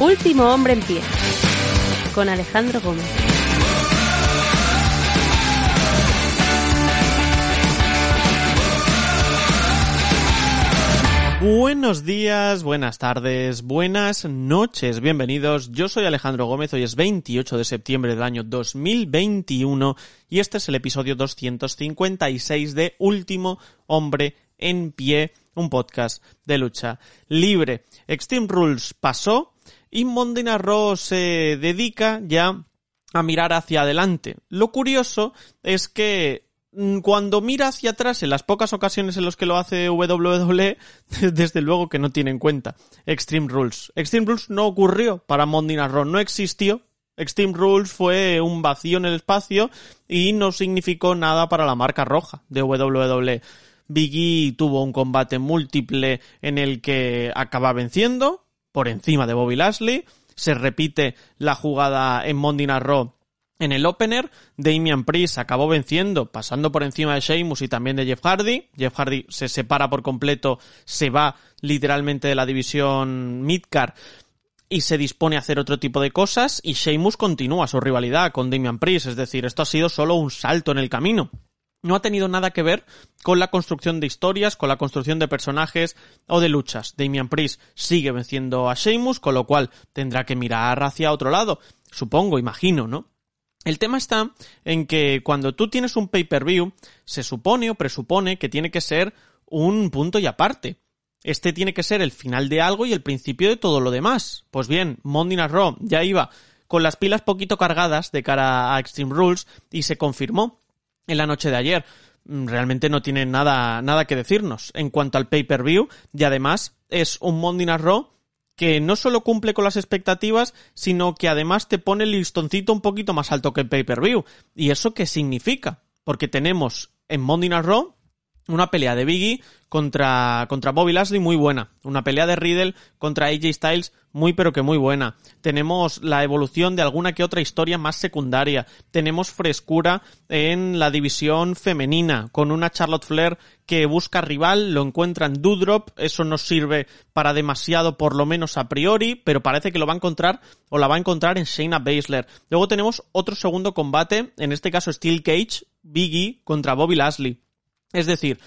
Último hombre en pie. Con Alejandro Gómez. Buenos días, buenas tardes, buenas noches, bienvenidos. Yo soy Alejandro Gómez, hoy es 28 de septiembre del año 2021 y este es el episodio 256 de Último Hombre en Pie, un podcast de lucha libre. Extreme Rules pasó y Raw se dedica ya a mirar hacia adelante. Lo curioso es que mm, cuando mira hacia atrás, en las pocas ocasiones en las que lo hace WWE, desde luego que no tiene en cuenta Extreme Rules. Extreme Rules no ocurrió para Raw, no existió. Extreme Rules fue un vacío en el espacio y no significó nada para la marca roja de WWE. Biggie tuvo un combate múltiple en el que acaba venciendo, por encima de Bobby Lashley. Se repite la jugada en Monday Night Raw en el opener. Damian Priest acabó venciendo, pasando por encima de Sheamus y también de Jeff Hardy. Jeff Hardy se separa por completo, se va literalmente de la división Midcard y se dispone a hacer otro tipo de cosas y Sheamus continúa su rivalidad con Damian Priest, es decir, esto ha sido solo un salto en el camino no ha tenido nada que ver con la construcción de historias, con la construcción de personajes o de luchas. Damian Priest sigue venciendo a Sheamus, con lo cual tendrá que mirar hacia otro lado. Supongo, imagino, ¿no? El tema está en que cuando tú tienes un pay-per-view, se supone o presupone que tiene que ser un punto y aparte. Este tiene que ser el final de algo y el principio de todo lo demás. Pues bien, Monday Night Raw ya iba con las pilas poquito cargadas de cara a Extreme Rules y se confirmó en la noche de ayer. Mm, realmente no tiene nada, nada que decirnos en cuanto al pay-per-view y además es un Monday Night Raw que no solo cumple con las expectativas, sino que además te pone el listoncito un poquito más alto que el pay-per-view. ¿Y eso qué significa? Porque tenemos en Monday Night Raw una pelea de Biggie contra, contra Bobby Lashley muy buena. Una pelea de Riddle contra AJ Styles muy pero que muy buena. Tenemos la evolución de alguna que otra historia más secundaria. Tenemos frescura en la división femenina con una Charlotte Flair que busca rival, lo encuentra en Doudrop. Eso no sirve para demasiado por lo menos a priori, pero parece que lo va a encontrar o la va a encontrar en Shayna Baszler. Luego tenemos otro segundo combate, en este caso Steel Cage, Biggie contra Bobby Lashley. Es decir,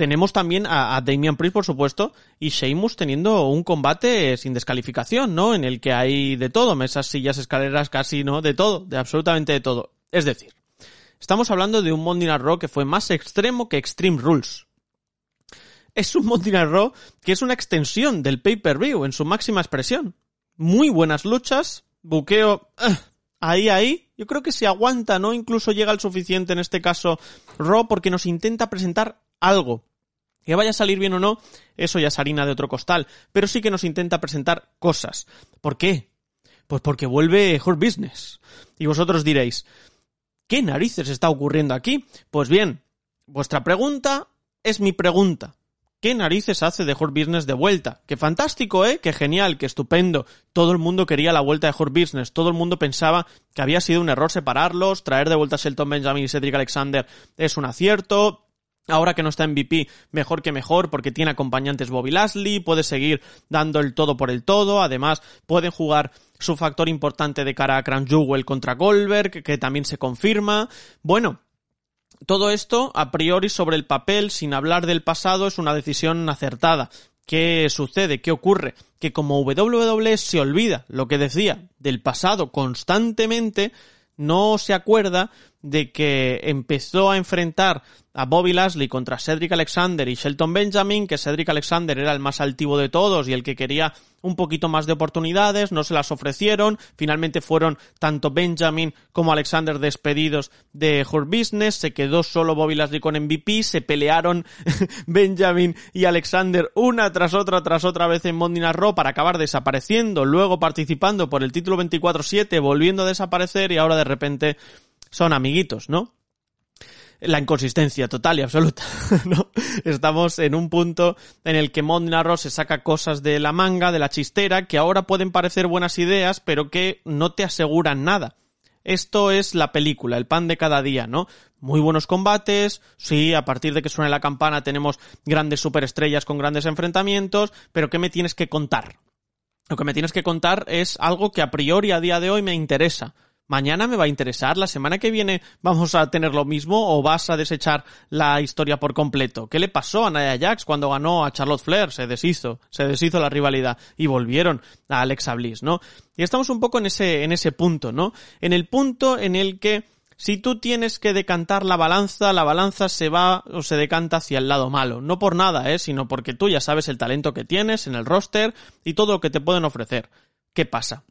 tenemos también a, Damian Priest, por supuesto, y Sheamus teniendo un combate sin descalificación, ¿no? En el que hay de todo, mesas, sillas, escaleras, casi, ¿no? De todo, de absolutamente de todo. Es decir, estamos hablando de un Monday Night Raw que fue más extremo que Extreme Rules. Es un Monday Night Raw que es una extensión del pay-per-view en su máxima expresión. Muy buenas luchas, buqueo... Eh, ahí, ahí, yo creo que se aguanta, ¿no? Incluso llega al suficiente en este caso Raw porque nos intenta presentar algo. Que vaya a salir bien o no, eso ya es harina de otro costal, pero sí que nos intenta presentar cosas. ¿Por qué? Pues porque vuelve Hurt Business. Y vosotros diréis, ¿qué narices está ocurriendo aquí? Pues bien, vuestra pregunta es mi pregunta. ¿Qué narices hace de Hurt Business de vuelta? Qué fantástico, ¿eh? Qué genial, qué estupendo. Todo el mundo quería la vuelta de Hurt Business. Todo el mundo pensaba que había sido un error separarlos. Traer de vuelta a Shelton Benjamin y Cedric Alexander es un acierto. Ahora que no está en VP, mejor que mejor, porque tiene acompañantes Bobby Lashley, puede seguir dando el todo por el todo, además pueden jugar su factor importante de cara a Crown Jewel contra Goldberg, que también se confirma. Bueno, todo esto, a priori sobre el papel, sin hablar del pasado, es una decisión acertada. ¿Qué sucede? ¿Qué ocurre? Que como WWE se olvida lo que decía del pasado constantemente, no se acuerda de que empezó a enfrentar a Bobby Lashley contra Cedric Alexander y Shelton Benjamin, que Cedric Alexander era el más altivo de todos y el que quería un poquito más de oportunidades, no se las ofrecieron, finalmente fueron tanto Benjamin como Alexander despedidos de Hurt Business, se quedó solo Bobby Lashley con MVP, se pelearon Benjamin y Alexander una tras otra tras otra vez en Monday Raw para acabar desapareciendo, luego participando por el título 24-7, volviendo a desaparecer y ahora de repente son amiguitos, ¿no? La inconsistencia total y absoluta, ¿no? Estamos en un punto en el que Mondnaro se saca cosas de la manga, de la chistera, que ahora pueden parecer buenas ideas, pero que no te aseguran nada. Esto es la película, el pan de cada día, ¿no? Muy buenos combates, sí, a partir de que suene la campana tenemos grandes superestrellas con grandes enfrentamientos, pero ¿qué me tienes que contar? lo que me tienes que contar es algo que a priori a día de hoy me interesa. Mañana me va a interesar, la semana que viene vamos a tener lo mismo o vas a desechar la historia por completo. ¿Qué le pasó a Nia Jax cuando ganó a Charlotte Flair? Se deshizo, se deshizo la rivalidad y volvieron a Alexa Bliss, ¿no? Y estamos un poco en ese, en ese punto, ¿no? En el punto en el que si tú tienes que decantar la balanza, la balanza se va o se decanta hacia el lado malo. No por nada, ¿eh? sino porque tú ya sabes el talento que tienes en el roster y todo lo que te pueden ofrecer. ¿Qué pasa?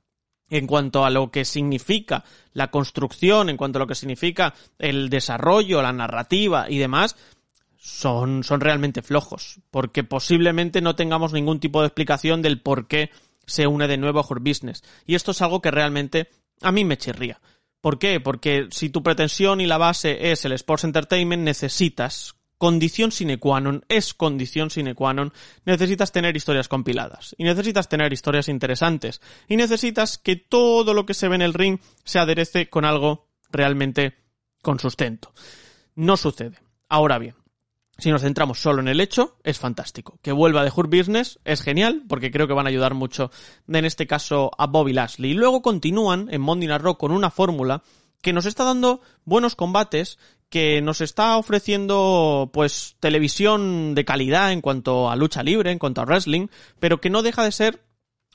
En cuanto a lo que significa la construcción, en cuanto a lo que significa el desarrollo, la narrativa y demás, son, son realmente flojos, porque posiblemente no tengamos ningún tipo de explicación del por qué se une de nuevo a Hurt Business. Y esto es algo que realmente a mí me chirría. ¿Por qué? Porque si tu pretensión y la base es el Sports Entertainment, necesitas condición sine qua non, es condición sine qua non, necesitas tener historias compiladas, y necesitas tener historias interesantes, y necesitas que todo lo que se ve en el ring se aderece con algo realmente con sustento. No sucede. Ahora bien, si nos centramos solo en el hecho, es fantástico. Que vuelva de Hurt Business es genial, porque creo que van a ayudar mucho, en este caso, a Bobby Lashley. Y luego continúan en Monday Night Raw con una fórmula que nos está dando buenos combates que nos está ofreciendo pues televisión de calidad en cuanto a lucha libre, en cuanto a wrestling, pero que no deja de ser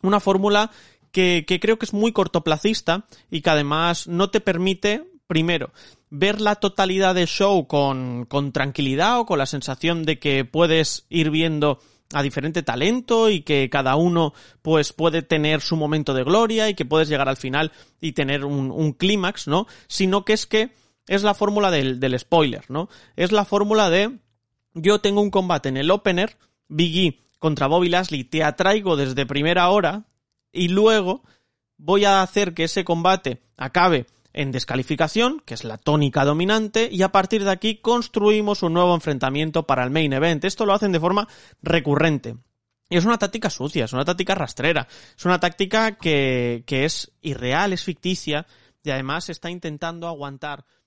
una fórmula que, que creo que es muy cortoplacista y que además no te permite, primero, ver la totalidad del show con, con tranquilidad o con la sensación de que puedes ir viendo a diferente talento y que cada uno pues puede tener su momento de gloria y que puedes llegar al final y tener un, un clímax, ¿no? Sino que es que es la fórmula del, del spoiler, ¿no? Es la fórmula de yo tengo un combate en el opener, Biggie contra Bobby Lashley, te atraigo desde primera hora y luego voy a hacer que ese combate acabe en descalificación, que es la tónica dominante, y a partir de aquí construimos un nuevo enfrentamiento para el main event. Esto lo hacen de forma recurrente. Y es una táctica sucia, es una táctica rastrera, es una táctica que, que es irreal, es ficticia, y además está intentando aguantar